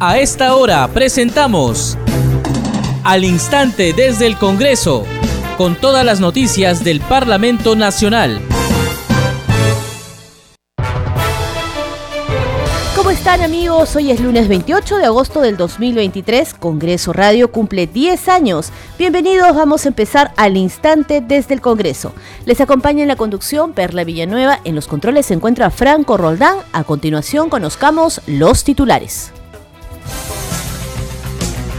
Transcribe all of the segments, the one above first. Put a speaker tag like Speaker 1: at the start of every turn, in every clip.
Speaker 1: A esta hora presentamos Al Instante desde el Congreso, con todas las noticias del Parlamento Nacional.
Speaker 2: ¿Cómo están amigos? Hoy es lunes 28 de agosto del 2023. Congreso Radio cumple 10 años. Bienvenidos, vamos a empezar al instante desde el Congreso. Les acompaña en la conducción Perla Villanueva. En los controles se encuentra Franco Roldán. A continuación conozcamos los titulares.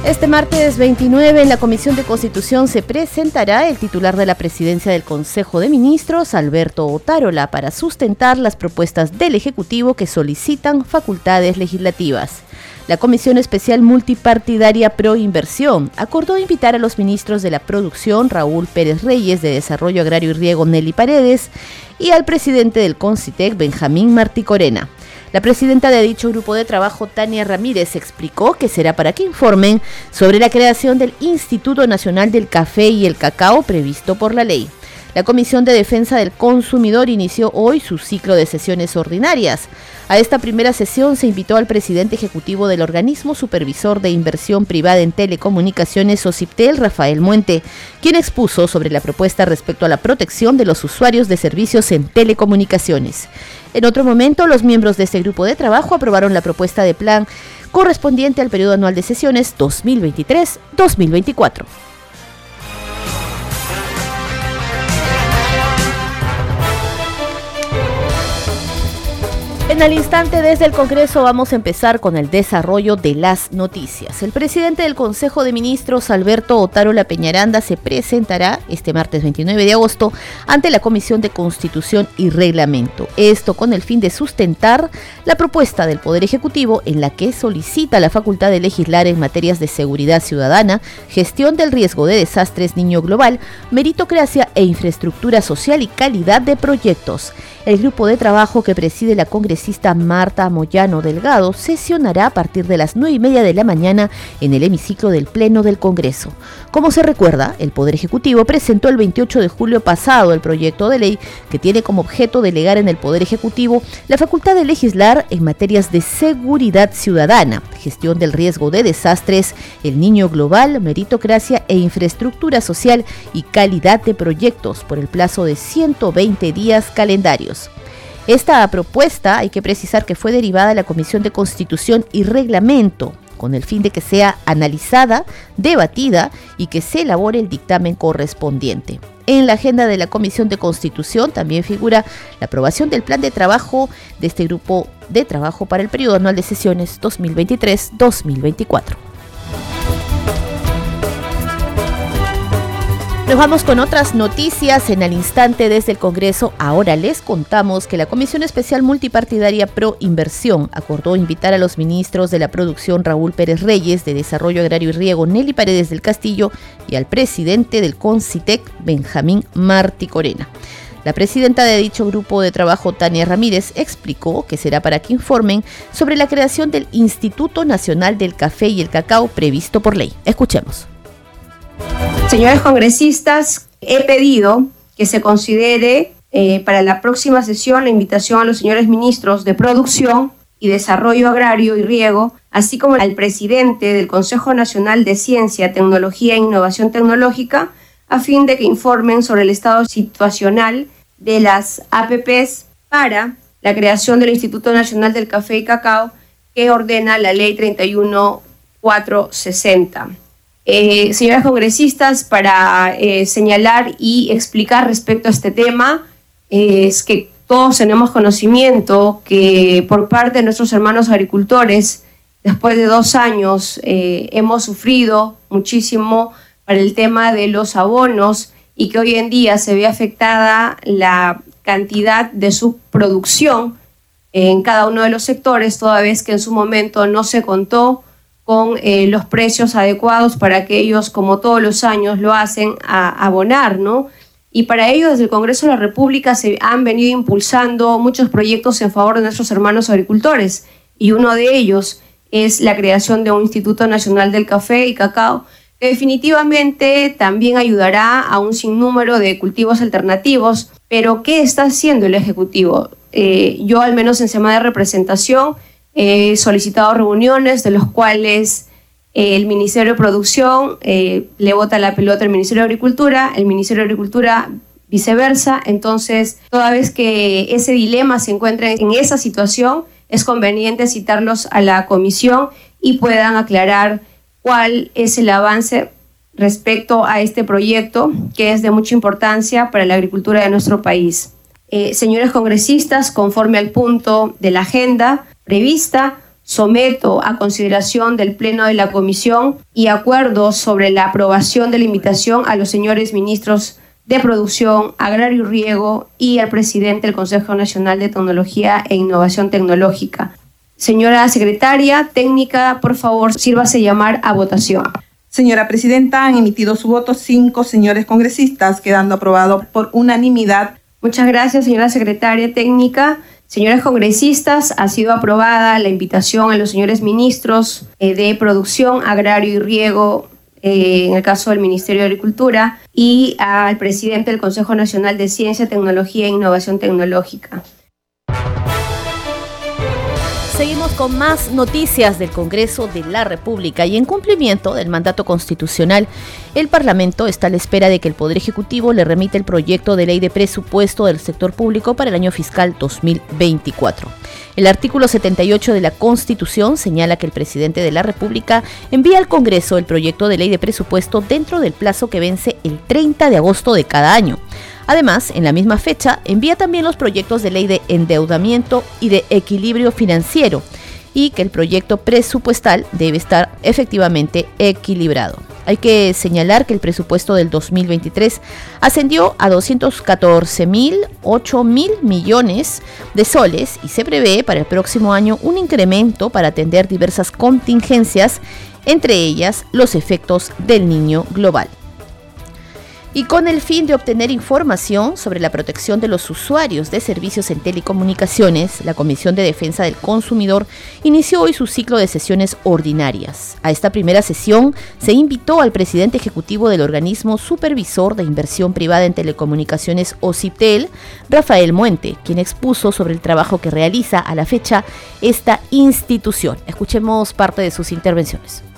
Speaker 2: Este martes 29 en la Comisión de Constitución se presentará el titular de la presidencia del Consejo de Ministros, Alberto Otárola, para sustentar las propuestas del Ejecutivo que solicitan facultades legislativas. La Comisión Especial Multipartidaria Pro Inversión acordó invitar a los ministros de la Producción, Raúl Pérez Reyes, de Desarrollo Agrario y Riego, Nelly Paredes, y al presidente del CONCITEC, Benjamín Martí Corena. La presidenta de dicho grupo de trabajo, Tania Ramírez, explicó que será para que informen sobre la creación del Instituto Nacional del Café y el Cacao previsto por la ley. La Comisión de Defensa del Consumidor inició hoy su ciclo de sesiones ordinarias. A esta primera sesión se invitó al presidente ejecutivo del organismo supervisor de inversión privada en telecomunicaciones OCIPTEL, Rafael Muente, quien expuso sobre la propuesta respecto a la protección de los usuarios de servicios en telecomunicaciones. En otro momento, los miembros de este grupo de trabajo aprobaron la propuesta de plan correspondiente al periodo anual de sesiones 2023-2024. En el instante desde el Congreso vamos a empezar con el desarrollo de las noticias. El presidente del Consejo de Ministros, Alberto Otárola Peñaranda, se presentará este martes 29 de agosto ante la Comisión de Constitución y Reglamento. Esto con el fin de sustentar la propuesta del Poder Ejecutivo en la que solicita la facultad de legislar en materias de seguridad ciudadana, gestión del riesgo de desastres niño global, meritocracia e infraestructura social y calidad de proyectos. El grupo de trabajo que preside la congresista Marta Moyano Delgado sesionará a partir de las 9 y media de la mañana en el hemiciclo del Pleno del Congreso. Como se recuerda, el Poder Ejecutivo presentó el 28 de julio pasado el proyecto de ley que tiene como objeto delegar en el Poder Ejecutivo la facultad de legislar en materias de seguridad ciudadana, gestión del riesgo de desastres, el niño global, meritocracia e infraestructura social y calidad de proyectos por el plazo de 120 días calendarios. Esta propuesta hay que precisar que fue derivada de la Comisión de Constitución y Reglamento con el fin de que sea analizada, debatida y que se elabore el dictamen correspondiente. En la agenda de la Comisión de Constitución también figura la aprobación del plan de trabajo de este grupo de trabajo para el periodo anual de sesiones 2023-2024. Nos vamos con otras noticias en el instante desde el Congreso. Ahora les contamos que la Comisión Especial Multipartidaria Pro Inversión acordó invitar a los ministros de la producción Raúl Pérez Reyes, de Desarrollo Agrario y Riego Nelly Paredes del Castillo y al presidente del CONCITEC Benjamín Martí Corena. La presidenta de dicho grupo de trabajo, Tania Ramírez, explicó que será para que informen sobre la creación del Instituto Nacional del Café y el Cacao previsto por ley. Escuchemos.
Speaker 3: Señores congresistas, he pedido que se considere eh, para la próxima sesión la invitación a los señores ministros de Producción y Desarrollo Agrario y Riego, así como al presidente del Consejo Nacional de Ciencia, Tecnología e Innovación Tecnológica, a fin de que informen sobre el estado situacional de las APPs para la creación del Instituto Nacional del Café y Cacao que ordena la Ley 31460 eh, señoras congresistas, para eh, señalar y explicar respecto a este tema, eh, es que todos tenemos conocimiento que por parte de nuestros hermanos agricultores, después de dos años, eh, hemos sufrido muchísimo para el tema de los abonos y que hoy en día se ve afectada la cantidad de su producción en cada uno de los sectores, toda vez que en su momento no se contó con eh, los precios adecuados para que ellos, como todos los años, lo hacen a abonar, ¿no? Y para ello, desde el Congreso de la República se han venido impulsando muchos proyectos en favor de nuestros hermanos agricultores, y uno de ellos es la creación de un Instituto Nacional del Café y Cacao, que definitivamente también ayudará a un sinnúmero de cultivos alternativos. Pero, ¿qué está haciendo el Ejecutivo? Eh, yo, al menos en semana de representación, He solicitado reuniones de los cuales eh, el Ministerio de Producción eh, le vota la pelota al Ministerio de Agricultura, el Ministerio de Agricultura viceversa. Entonces, toda vez que ese dilema se encuentra en esa situación, es conveniente citarlos a la comisión y puedan aclarar cuál es el avance respecto a este proyecto que es de mucha importancia para la agricultura de nuestro país. Eh, señores congresistas, conforme al punto de la agenda prevista, someto a consideración del Pleno de la Comisión y acuerdo sobre la aprobación de la invitación a los señores ministros de Producción, Agrario y Riego y al presidente del Consejo Nacional de Tecnología e Innovación Tecnológica. Señora secretaria técnica, por favor, sírvase llamar a votación.
Speaker 4: Señora Presidenta, han emitido su voto cinco señores congresistas, quedando aprobado por unanimidad.
Speaker 3: Muchas gracias, señora secretaria técnica. Señores congresistas, ha sido aprobada la invitación a los señores ministros eh, de Producción, Agrario y Riego, eh, en el caso del Ministerio de Agricultura, y al presidente del Consejo Nacional de Ciencia, Tecnología e Innovación Tecnológica.
Speaker 2: Seguimos con más noticias del Congreso de la República y en cumplimiento del mandato constitucional, el Parlamento está a la espera de que el Poder Ejecutivo le remita el proyecto de ley de presupuesto del sector público para el año fiscal 2024. El artículo 78 de la Constitución señala que el presidente de la República envía al Congreso el proyecto de ley de presupuesto dentro del plazo que vence el 30 de agosto de cada año. Además, en la misma fecha, envía también los proyectos de ley de endeudamiento y de equilibrio financiero y que el proyecto presupuestal debe estar efectivamente equilibrado. Hay que señalar que el presupuesto del 2023 ascendió a 214 mil, 8 mil millones de soles y se prevé para el próximo año un incremento para atender diversas contingencias, entre ellas los efectos del niño global y con el fin de obtener información sobre la protección de los usuarios de servicios en telecomunicaciones, la Comisión de Defensa del Consumidor inició hoy su ciclo de sesiones ordinarias. A esta primera sesión se invitó al presidente ejecutivo del organismo supervisor de inversión privada en telecomunicaciones OCIPTEL, Rafael Muente, quien expuso sobre el trabajo que realiza a la fecha esta institución. Escuchemos parte de sus intervenciones.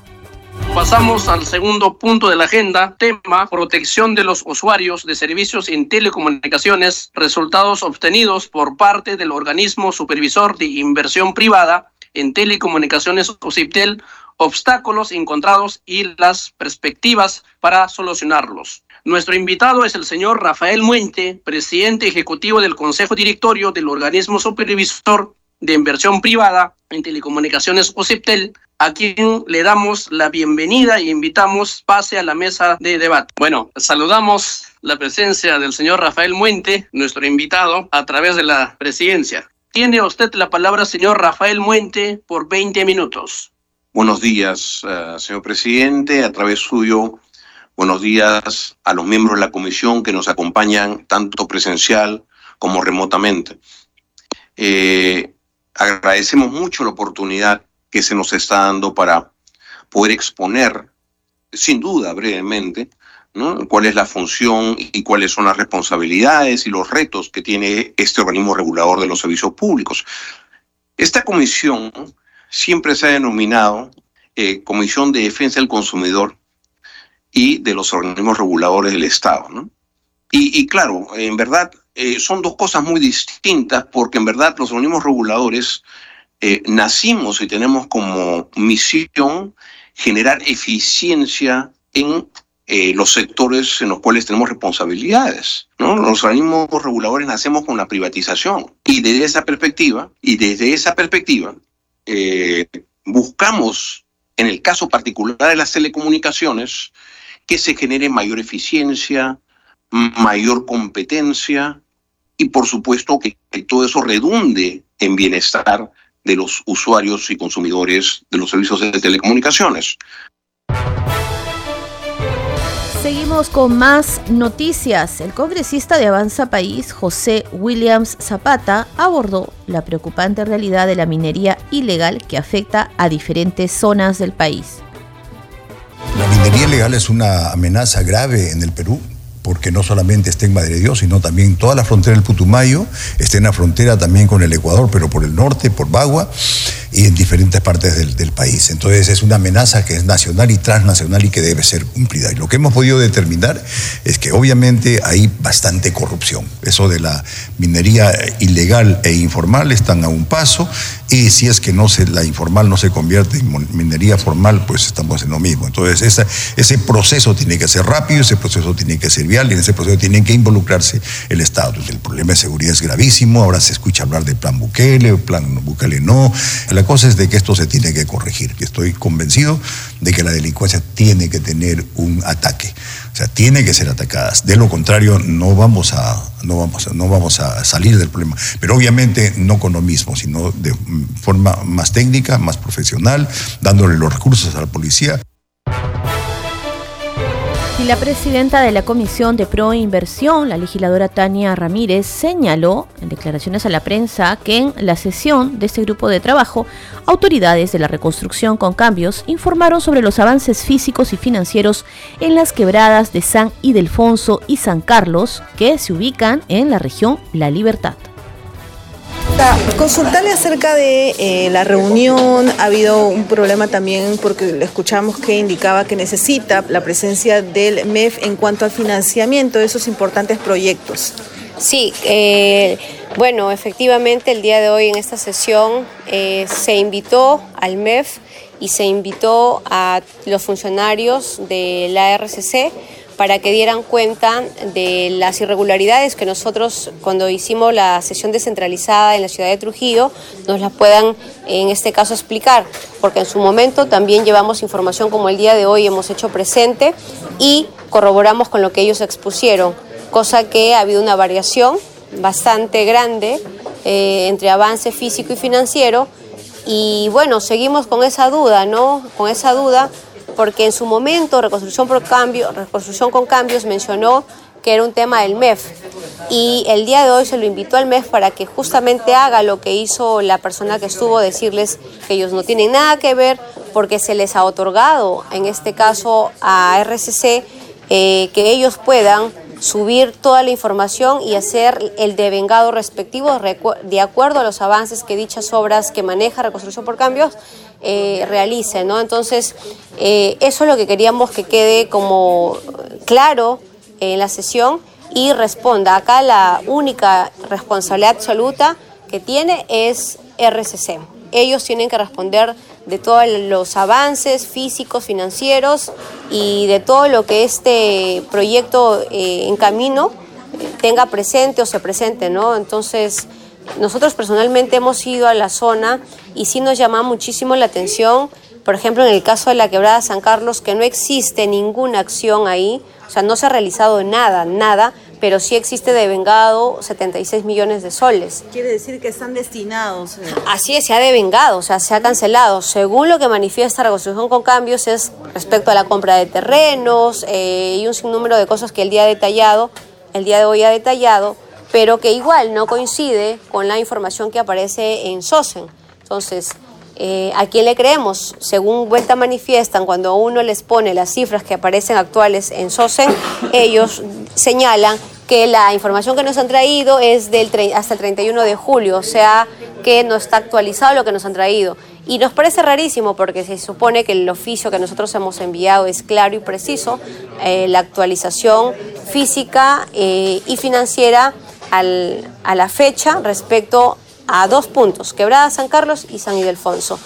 Speaker 5: Pasamos al segundo punto de la agenda, tema protección de los usuarios de servicios en telecomunicaciones, resultados obtenidos por parte del organismo supervisor de inversión privada en telecomunicaciones OCIPTEL, obstáculos encontrados y las perspectivas para solucionarlos. Nuestro invitado es el señor Rafael Muente, presidente ejecutivo del Consejo Directorio del organismo supervisor de inversión privada en telecomunicaciones OCIPTEL, a quien le damos la bienvenida y invitamos pase a la mesa de debate. Bueno, saludamos la presencia del señor Rafael Muente, nuestro invitado, a través de la presidencia. Tiene usted la palabra, señor Rafael Muente, por 20 minutos.
Speaker 6: Buenos días, uh, señor presidente. A través suyo, buenos días a los miembros de la comisión que nos acompañan tanto presencial como remotamente. Eh, agradecemos mucho la oportunidad que se nos está dando para poder exponer, sin duda, brevemente, ¿no? cuál es la función y cuáles son las responsabilidades y los retos que tiene este organismo regulador de los servicios públicos. Esta comisión siempre se ha denominado eh, Comisión de Defensa del Consumidor y de los organismos reguladores del Estado. ¿no? Y, y, claro, en verdad eh, son dos cosas muy distintas porque en verdad los organismos reguladores eh, nacimos y tenemos como misión generar eficiencia en eh, los sectores en los cuales tenemos responsabilidades. ¿no? Los organismos reguladores nacemos con la privatización y desde esa perspectiva, y desde esa perspectiva, buscamos, en el caso particular de las telecomunicaciones, que se genere mayor eficiencia, mayor competencia y por supuesto que, que todo eso redunde en bienestar de los usuarios y consumidores de los servicios de telecomunicaciones.
Speaker 2: Seguimos con más noticias. El congresista de Avanza País, José Williams Zapata, abordó la preocupante realidad de la minería ilegal que afecta a diferentes zonas del país.
Speaker 7: La minería ilegal es una amenaza grave en el Perú porque no solamente está en Madre Dios, sino también toda la frontera del Putumayo, está en la frontera también con el Ecuador, pero por el norte, por Bagua, y en diferentes partes del, del, país. Entonces es una amenaza que es nacional y transnacional y que debe ser cumplida. Y lo que hemos podido determinar es que obviamente hay bastante corrupción. Eso de la minería ilegal e informal están a un paso y si es que no se, la informal no se convierte en minería formal, pues estamos en lo mismo. Entonces esa, ese proceso tiene que ser rápido, ese proceso tiene que ser vial y en ese proceso tiene que involucrarse el Estado. El problema de seguridad es gravísimo, ahora se escucha hablar del plan Bukele, plan Bukele no. La cosa es de que esto se tiene que corregir. Estoy convencido de que la delincuencia tiene que tener un ataque. O sea, tiene que ser atacadas. De lo contrario, no vamos a, no vamos no vamos a salir del problema. Pero obviamente no con lo mismo, sino de forma más técnica, más profesional, dándole los recursos a la policía.
Speaker 2: Y la presidenta de la Comisión de Proinversión, la legisladora Tania Ramírez, señaló en declaraciones a la prensa que en la sesión de este grupo de trabajo, autoridades de la reconstrucción con cambios informaron sobre los avances físicos y financieros en las quebradas de San Ildefonso y San Carlos, que se ubican en la región La Libertad.
Speaker 8: Consultarle acerca de eh, la reunión, ha habido un problema también porque escuchamos que indicaba que necesita la presencia del MEF en cuanto al financiamiento de esos importantes proyectos.
Speaker 3: Sí, eh, bueno, efectivamente el día de hoy en esta sesión eh, se invitó al MEF y se invitó a los funcionarios de la RCC para que dieran cuenta de las irregularidades que nosotros cuando hicimos la sesión descentralizada en la ciudad de Trujillo nos las puedan en este caso explicar, porque en su momento también llevamos información como el día de hoy hemos hecho presente y corroboramos con lo que ellos expusieron, cosa que ha habido una variación bastante grande eh, entre avance físico y financiero y bueno, seguimos con esa duda, ¿no? Con esa duda porque en su momento Reconstrucción, por cambio, Reconstrucción con Cambios mencionó que era un tema del MEF. Y el día de hoy se lo invitó al MEF para que justamente haga lo que hizo la persona que estuvo, decirles que ellos no tienen nada que ver porque se les ha otorgado, en este caso a RCC, eh, que ellos puedan subir toda la información y hacer el devengado respectivo de acuerdo a los avances que dichas obras que maneja Reconstrucción por Cambios eh, realice, ¿no? Entonces, eh, eso es lo que queríamos que quede como claro en la sesión y responda. Acá la única responsabilidad absoluta que tiene es RCC. Ellos tienen que responder de todos los avances físicos, financieros y de todo lo que este proyecto eh, en camino tenga presente o se presente, ¿no? Entonces, nosotros personalmente hemos ido a la zona y sí nos llama muchísimo la atención, por ejemplo, en el caso de la quebrada San Carlos, que no existe ninguna acción ahí, o sea, no se ha realizado nada, nada, pero sí existe devengado 76 millones de soles.
Speaker 8: Quiere decir que están destinados. Eh.
Speaker 3: Así es, se ha devengado, o sea, se ha cancelado. Según lo que manifiesta Reconstrucción con Cambios es respecto a la compra de terrenos eh, y un sinnúmero de cosas que el día detallado, el día de hoy ha detallado, pero que igual no coincide con la información que aparece en SOSEN. Entonces, eh, ¿a quién le creemos? Según vuelta manifiestan, cuando uno les pone las cifras que aparecen actuales en SOSEN, ellos señalan que la información que nos han traído es del hasta el 31 de julio, o sea que no está actualizado lo que nos han traído. Y nos parece rarísimo porque se supone que el oficio que nosotros hemos enviado es claro y preciso, eh, la actualización física eh, y financiera a la fecha respecto a dos puntos, Quebrada San Carlos y San Ildefonso.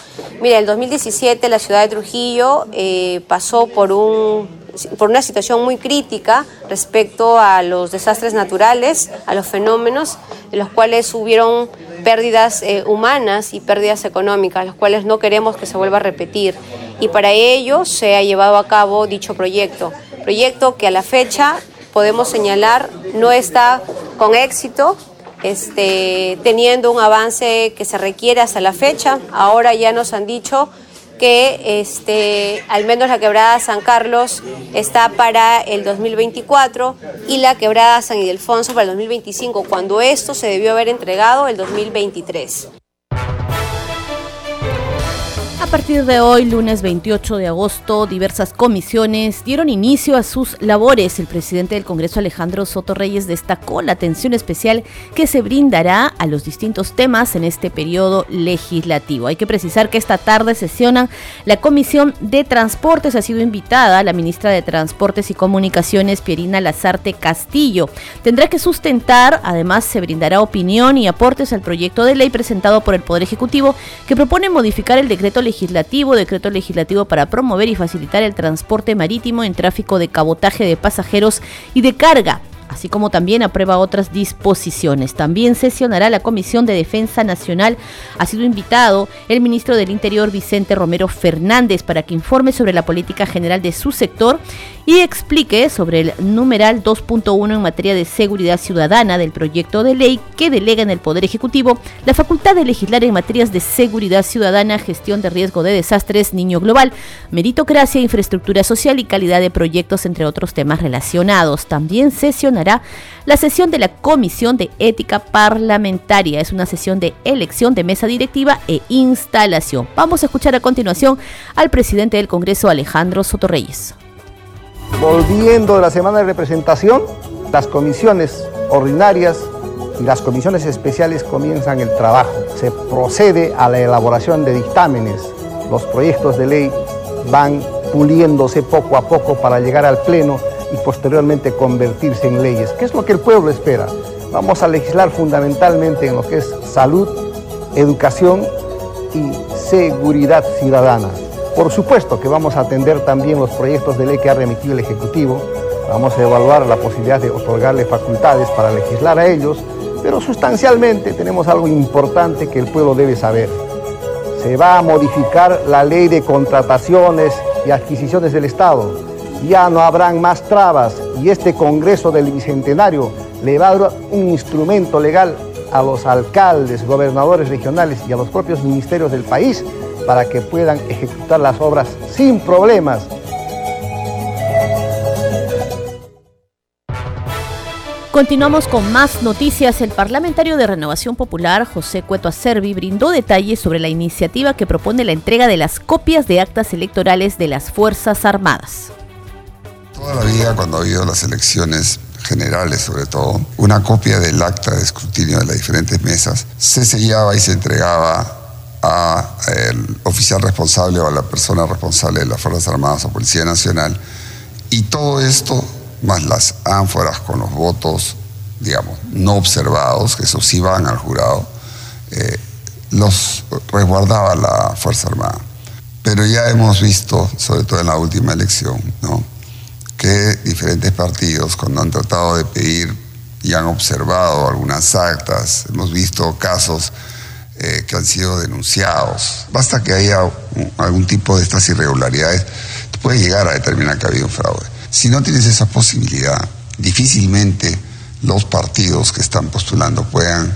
Speaker 3: Mira, el 2017 la ciudad de Trujillo eh, pasó por, un, por una situación muy crítica respecto a los desastres naturales, a los fenómenos, en los cuales hubieron pérdidas eh, humanas y pérdidas económicas, las cuales no queremos que se vuelva a repetir. Y para ello se ha llevado a cabo dicho proyecto, proyecto que a la fecha podemos señalar no está con éxito, este, teniendo un avance que se requiere hasta la fecha. Ahora ya nos han dicho que este, al menos la quebrada San Carlos está para el 2024 y la quebrada San Ildefonso para el 2025, cuando esto se debió haber entregado el 2023.
Speaker 2: A partir de hoy, lunes 28 de agosto, diversas comisiones dieron inicio a sus labores. El presidente del Congreso, Alejandro Soto Reyes, destacó la atención especial que se brindará a los distintos temas en este periodo legislativo. Hay que precisar que esta tarde sesionan la Comisión de Transportes. Ha sido invitada la ministra de Transportes y Comunicaciones, Pierina Lazarte Castillo. Tendrá que sustentar, además se brindará opinión y aportes al proyecto de ley presentado por el Poder Ejecutivo que propone modificar el decreto legislativo decreto legislativo para promover y facilitar el transporte marítimo en tráfico de cabotaje de pasajeros y de carga así como también aprueba otras disposiciones. También sesionará la Comisión de Defensa Nacional. Ha sido invitado el ministro del Interior Vicente Romero Fernández para que informe sobre la política general de su sector y explique sobre el numeral 2.1 en materia de seguridad ciudadana del proyecto de ley que delega en el Poder Ejecutivo la facultad de legislar en materias de seguridad ciudadana, gestión de riesgo de desastres, niño global, meritocracia, infraestructura social y calidad de proyectos, entre otros temas relacionados. También sesionará la sesión de la Comisión de Ética Parlamentaria. Es una sesión de elección de mesa directiva e instalación. Vamos a escuchar a continuación al presidente del Congreso, Alejandro Sotorreyes.
Speaker 9: Volviendo de la semana de representación, las comisiones ordinarias y las comisiones especiales comienzan el trabajo. Se procede a la elaboración de dictámenes. Los proyectos de ley van puliéndose poco a poco para llegar al Pleno y posteriormente convertirse en leyes. ¿Qué es lo que el pueblo espera? Vamos a legislar fundamentalmente en lo que es salud, educación y seguridad ciudadana. Por supuesto que vamos a atender también los proyectos de ley que ha remitido el Ejecutivo, vamos a evaluar la posibilidad de otorgarle facultades para legislar a ellos, pero sustancialmente tenemos algo importante que el pueblo debe saber. Se va a modificar la ley de contrataciones y adquisiciones del Estado. Ya no habrán más trabas y este Congreso del Bicentenario le va a dar un instrumento legal a los alcaldes, gobernadores regionales y a los propios ministerios del país para que puedan ejecutar las obras sin problemas.
Speaker 2: Continuamos con más noticias. El parlamentario de Renovación Popular, José Cueto Acervi, brindó detalles sobre la iniciativa que propone la entrega de las copias de actas electorales de las Fuerzas Armadas.
Speaker 10: Toda la vida, cuando ha habido las elecciones generales sobre todo, una copia del acta de escrutinio de las diferentes mesas se sellaba y se entregaba al oficial responsable o a la persona responsable de las Fuerzas Armadas o Policía Nacional. Y todo esto, más las ánforas con los votos, digamos, no observados, que eso sí van al jurado, eh, los resguardaba la Fuerza Armada. Pero ya hemos visto, sobre todo en la última elección, ¿no? que diferentes partidos, cuando han tratado de pedir y han observado algunas actas, hemos visto casos eh, que han sido denunciados. Basta que haya algún tipo de estas irregularidades, puede llegar a determinar que ha habido un fraude. Si no tienes esa posibilidad, difícilmente los partidos que están postulando puedan,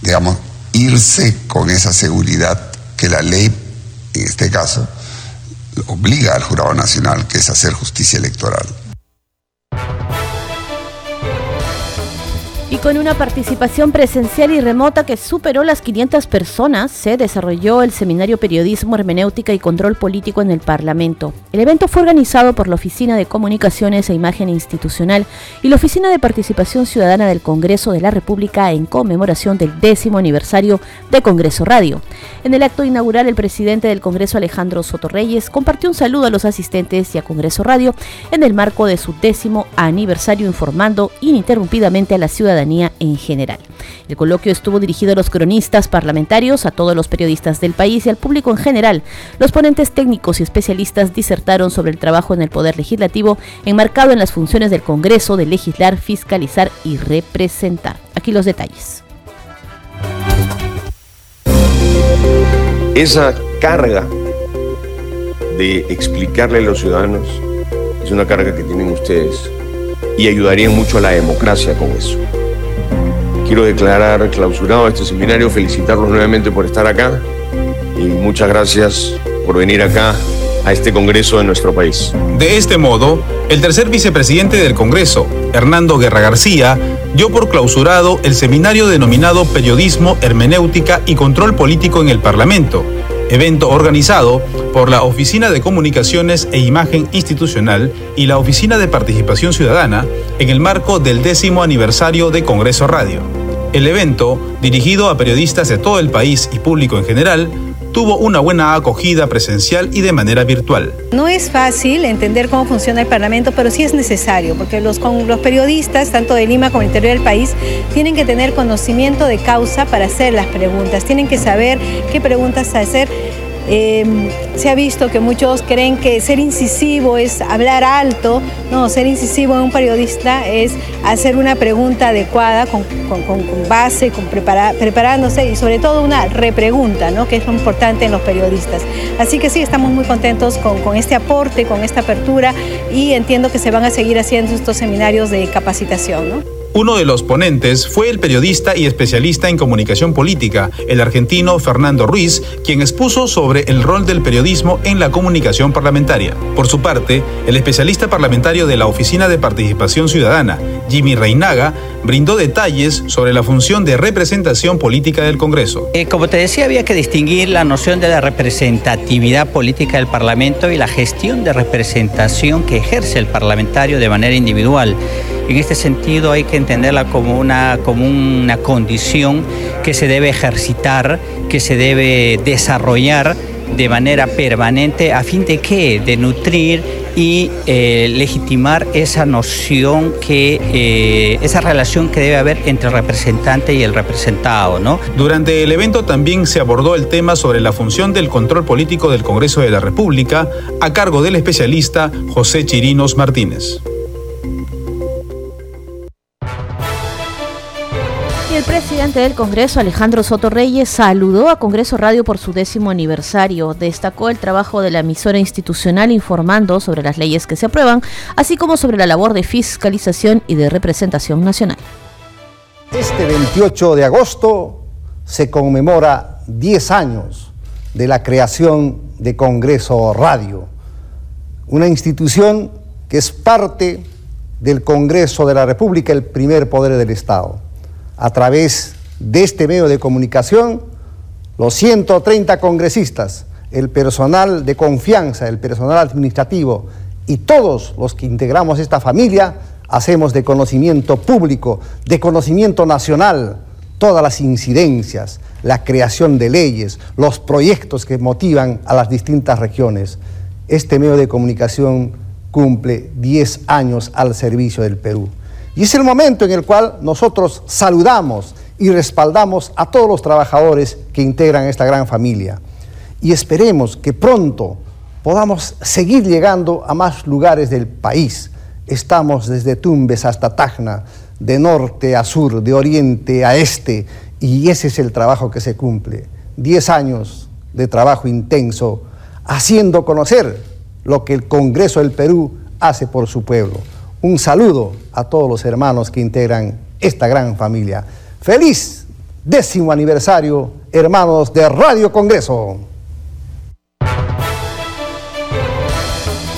Speaker 10: digamos, irse con esa seguridad que la ley, en este caso, obliga al Jurado Nacional, que es hacer justicia electoral.
Speaker 2: Y con una participación presencial y remota que superó las 500 personas, se desarrolló el seminario Periodismo, Hermenéutica y Control Político en el Parlamento. El evento fue organizado por la Oficina de Comunicaciones e Imagen Institucional y la Oficina de Participación Ciudadana del Congreso de la República en conmemoración del décimo aniversario de Congreso Radio. En el acto inaugural, el presidente del Congreso, Alejandro Sotorreyes, compartió un saludo a los asistentes y a Congreso Radio en el marco de su décimo aniversario, informando ininterrumpidamente a la ciudadanía en general. El coloquio estuvo dirigido a los cronistas parlamentarios, a todos los periodistas del país y al público en general. Los ponentes técnicos y especialistas disertaron sobre el trabajo en el Poder Legislativo, enmarcado en las funciones del Congreso de legislar, fiscalizar y representar. Aquí los detalles.
Speaker 11: Esa carga de explicarle a los ciudadanos es una carga que tienen ustedes y ayudarían mucho a la democracia con eso. Quiero declarar clausurado este seminario, felicitarlos nuevamente por estar acá y muchas gracias por venir acá a este Congreso de nuestro país.
Speaker 12: De este modo, el tercer vicepresidente del Congreso, Hernando Guerra García, dio por clausurado el seminario denominado Periodismo, Hermenéutica y Control Político en el Parlamento, evento organizado por la Oficina de Comunicaciones e Imagen Institucional y la Oficina de Participación Ciudadana en el marco del décimo aniversario de Congreso Radio. El evento, dirigido a periodistas de todo el país y público en general, tuvo una buena acogida presencial y de manera virtual.
Speaker 13: No es fácil entender cómo funciona el Parlamento, pero sí es necesario, porque los, periodistas, tanto de Lima como del interior del país, tienen que tener conocimiento de causa para hacer las preguntas, tienen que saber qué preguntas hacer Em, se ha visto que muchos creen que ser incisivo es hablar alto. No, ser incisivo en un periodista es hacer una pregunta adecuada, con, base, con preparándose y sobre todo una repregunta, ¿no? que es lo importante en los periodistas. Así que sí, estamos muy contentos con, este aporte, con esta apertura y entiendo que se van a seguir haciendo estos seminarios de capacitación.
Speaker 12: Uno de los ponentes fue el periodista y especialista en comunicación política, el argentino Fernando Ruiz, quien expuso sobre el rol del periodismo en la comunicación parlamentaria. Por su parte, el especialista parlamentario de la Oficina de Participación Ciudadana, Jimmy Reinaga, brindó detalles sobre la función de representación política del Congreso.
Speaker 14: Eh, como te decía, había que distinguir la noción de la representatividad política del Parlamento y la gestión de representación que ejerce el parlamentario de manera individual. En este sentido hay que entenderla como una, como una condición que se debe ejercitar, que se debe desarrollar de manera permanente a fin de qué? De nutrir y eh, legitimar esa noción que, eh, esa relación que debe haber entre el representante y el representado, ¿no?
Speaker 12: Durante el evento también se abordó el tema sobre la función del control político del Congreso de la República a cargo del especialista José Chirinos Martínez.
Speaker 2: Presidente del Congreso, Alejandro Soto Reyes, saludó a Congreso Radio por su décimo aniversario. Destacó el trabajo de la emisora institucional informando sobre las leyes que se aprueban, así como sobre la labor de fiscalización y de representación nacional.
Speaker 9: Este 28 de agosto se conmemora 10 años de la creación de Congreso Radio, una institución que es parte del Congreso de la República, el primer poder del Estado a través de este medio de comunicación, los 130 congresistas, el personal de confianza, el personal administrativo y todos los que integramos esta familia, hacemos de conocimiento público, de conocimiento nacional, todas las incidencias, la creación de leyes, los proyectos que motivan a las distintas regiones. Este medio de comunicación cumple 10 años al servicio del Perú. Y es el momento en el cual nosotros saludamos y respaldamos a todos los trabajadores que integran esta gran familia. Y esperemos que pronto podamos seguir llegando a más lugares del país. Estamos desde Tumbes hasta Tacna, de norte a sur, de oriente a este, y ese es el trabajo que se cumple. Diez años de trabajo intenso, haciendo conocer lo que el Congreso del Perú hace por su pueblo un saludo a todos los hermanos que integran esta gran familia. Feliz décimo aniversario, hermanos de Radio Congreso.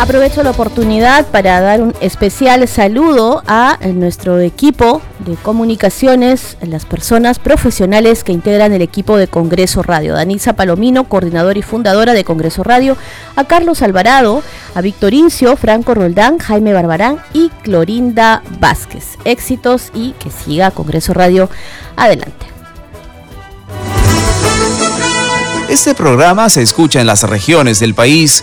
Speaker 2: Aprovecho la oportunidad para dar un especial saludo a nuestro equipo de comunicaciones, las personas profesionales que integran el equipo de Congreso Radio. Danisa Palomino, coordinadora y fundadora de Congreso Radio, a Carlos Alvarado, a Víctor Incio, Franco Roldán, Jaime Barbarán y Clorinda Vázquez. Éxitos y que siga Congreso Radio adelante.
Speaker 15: Este programa se escucha en las regiones del país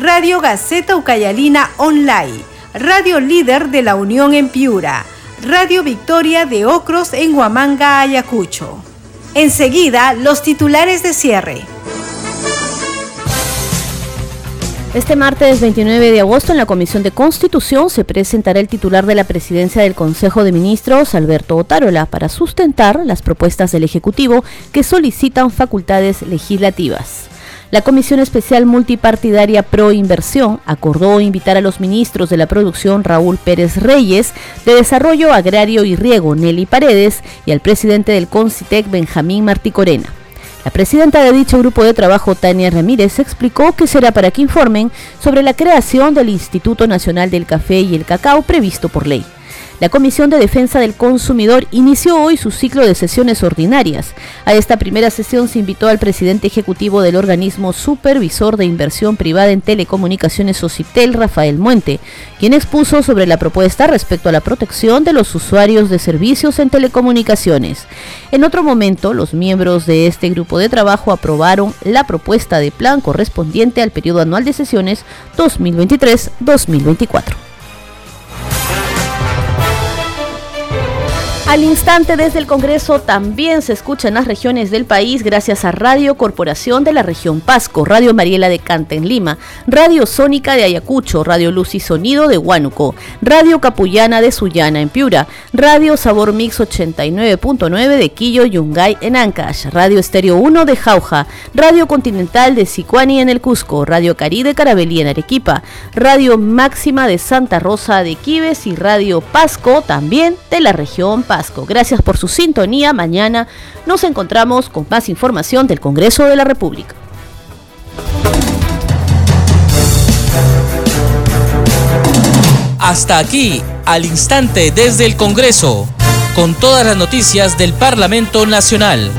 Speaker 16: Radio Gaceta Ucayalina Online, Radio Líder de la Unión en Piura, Radio Victoria de Ocros en Huamanga, Ayacucho. Enseguida, los titulares de cierre.
Speaker 2: Este martes 29 de agosto en la Comisión de Constitución se presentará el titular de la presidencia del Consejo de Ministros, Alberto Otárola, para sustentar las propuestas del Ejecutivo que solicitan facultades legislativas. La Comisión Especial Multipartidaria Pro Inversión acordó invitar a los ministros de la producción Raúl Pérez Reyes, de Desarrollo Agrario y Riego Nelly Paredes y al presidente del CONCITEC Benjamín Martí Corena. La presidenta de dicho grupo de trabajo, Tania Ramírez, explicó que será para que informen sobre la creación del Instituto Nacional del Café y el Cacao previsto por ley. La Comisión de Defensa del Consumidor inició hoy su ciclo de sesiones ordinarias. A esta primera sesión se invitó al presidente ejecutivo del organismo supervisor de inversión privada en telecomunicaciones OCITEL, Rafael Muente, quien expuso sobre la propuesta respecto a la protección de los usuarios de servicios en telecomunicaciones. En otro momento, los miembros de este grupo de trabajo aprobaron la propuesta de plan correspondiente al periodo anual de sesiones 2023-2024. Al instante desde el Congreso también se escucha en las regiones del país gracias a Radio Corporación de la región Pasco, Radio Mariela de Canta en Lima, Radio Sónica de Ayacucho, Radio Luz y Sonido de Huánuco, Radio Capullana de Sullana en Piura, Radio Sabor Mix 89.9 de Quillo Yungay en Ancash, Radio Estéreo 1 de Jauja, Radio Continental de Sicuani en el Cusco, Radio Cari de Carabelí en Arequipa, Radio Máxima de Santa Rosa de Quibes y Radio Pasco también de la región Pasco. Gracias por su sintonía. Mañana nos encontramos con más información del Congreso de la República.
Speaker 1: Hasta aquí, al instante desde el Congreso, con todas las noticias del Parlamento Nacional.